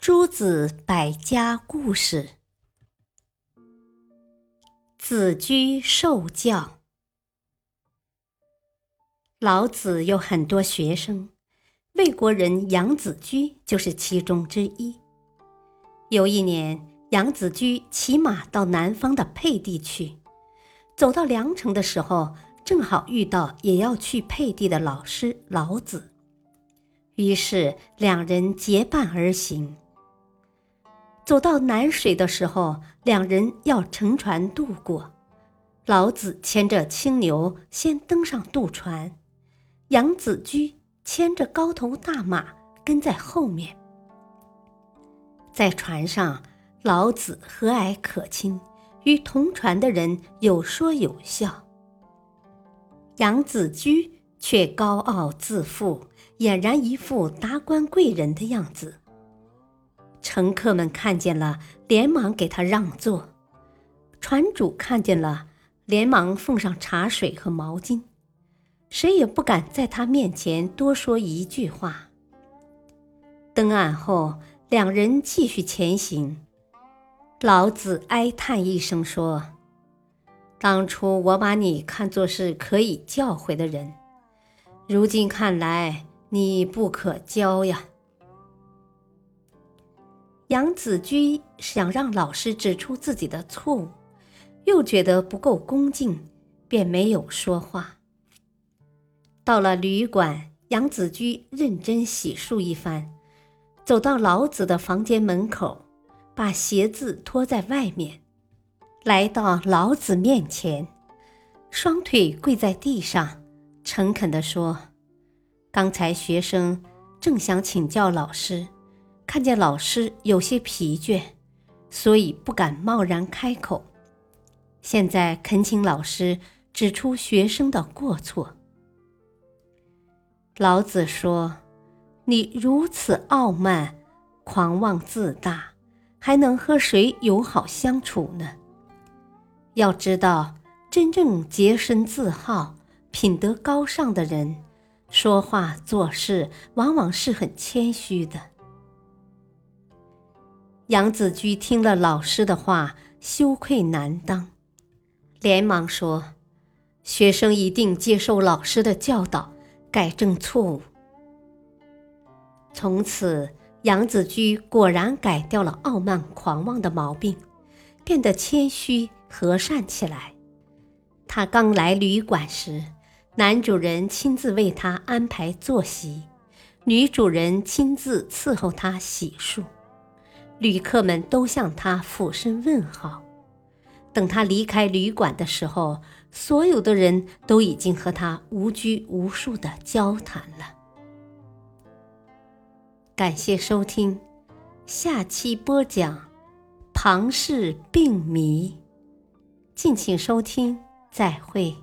诸子百家故事：子居受教。老子有很多学生，魏国人杨子居就是其中之一。有一年，杨子居骑马到南方的沛地去，走到梁城的时候，正好遇到也要去沛地的老师老子。于是两人结伴而行。走到南水的时候，两人要乘船渡过。老子牵着青牛先登上渡船，杨子居牵着高头大马跟在后面。在船上，老子和蔼可亲，与同船的人有说有笑。杨子居却高傲自负。俨然一副达官贵人的样子。乘客们看见了，连忙给他让座；船主看见了，连忙奉上茶水和毛巾。谁也不敢在他面前多说一句话。登岸后，两人继续前行。老子哀叹一声说：“当初我把你看作是可以教诲的人，如今看来……”你不可教呀！杨子居想让老师指出自己的错误，又觉得不够恭敬，便没有说话。到了旅馆，杨子居认真洗漱一番，走到老子的房间门口，把鞋子脱在外面，来到老子面前，双腿跪在地上，诚恳地说。刚才学生正想请教老师，看见老师有些疲倦，所以不敢贸然开口。现在恳请老师指出学生的过错。老子说：“你如此傲慢、狂妄自大，还能和谁友好相处呢？要知道，真正洁身自好、品德高尚的人。”说话做事往往是很谦虚的。杨子居听了老师的话，羞愧难当，连忙说：“学生一定接受老师的教导，改正错误。”从此，杨子居果然改掉了傲慢狂妄的毛病，变得谦虚和善起来。他刚来旅馆时。男主人亲自为他安排坐席，女主人亲自伺候他洗漱，旅客们都向他俯身问好。等他离开旅馆的时候，所有的人都已经和他无拘无束的交谈了。感谢收听，下期播讲庞氏病谜，敬请收听，再会。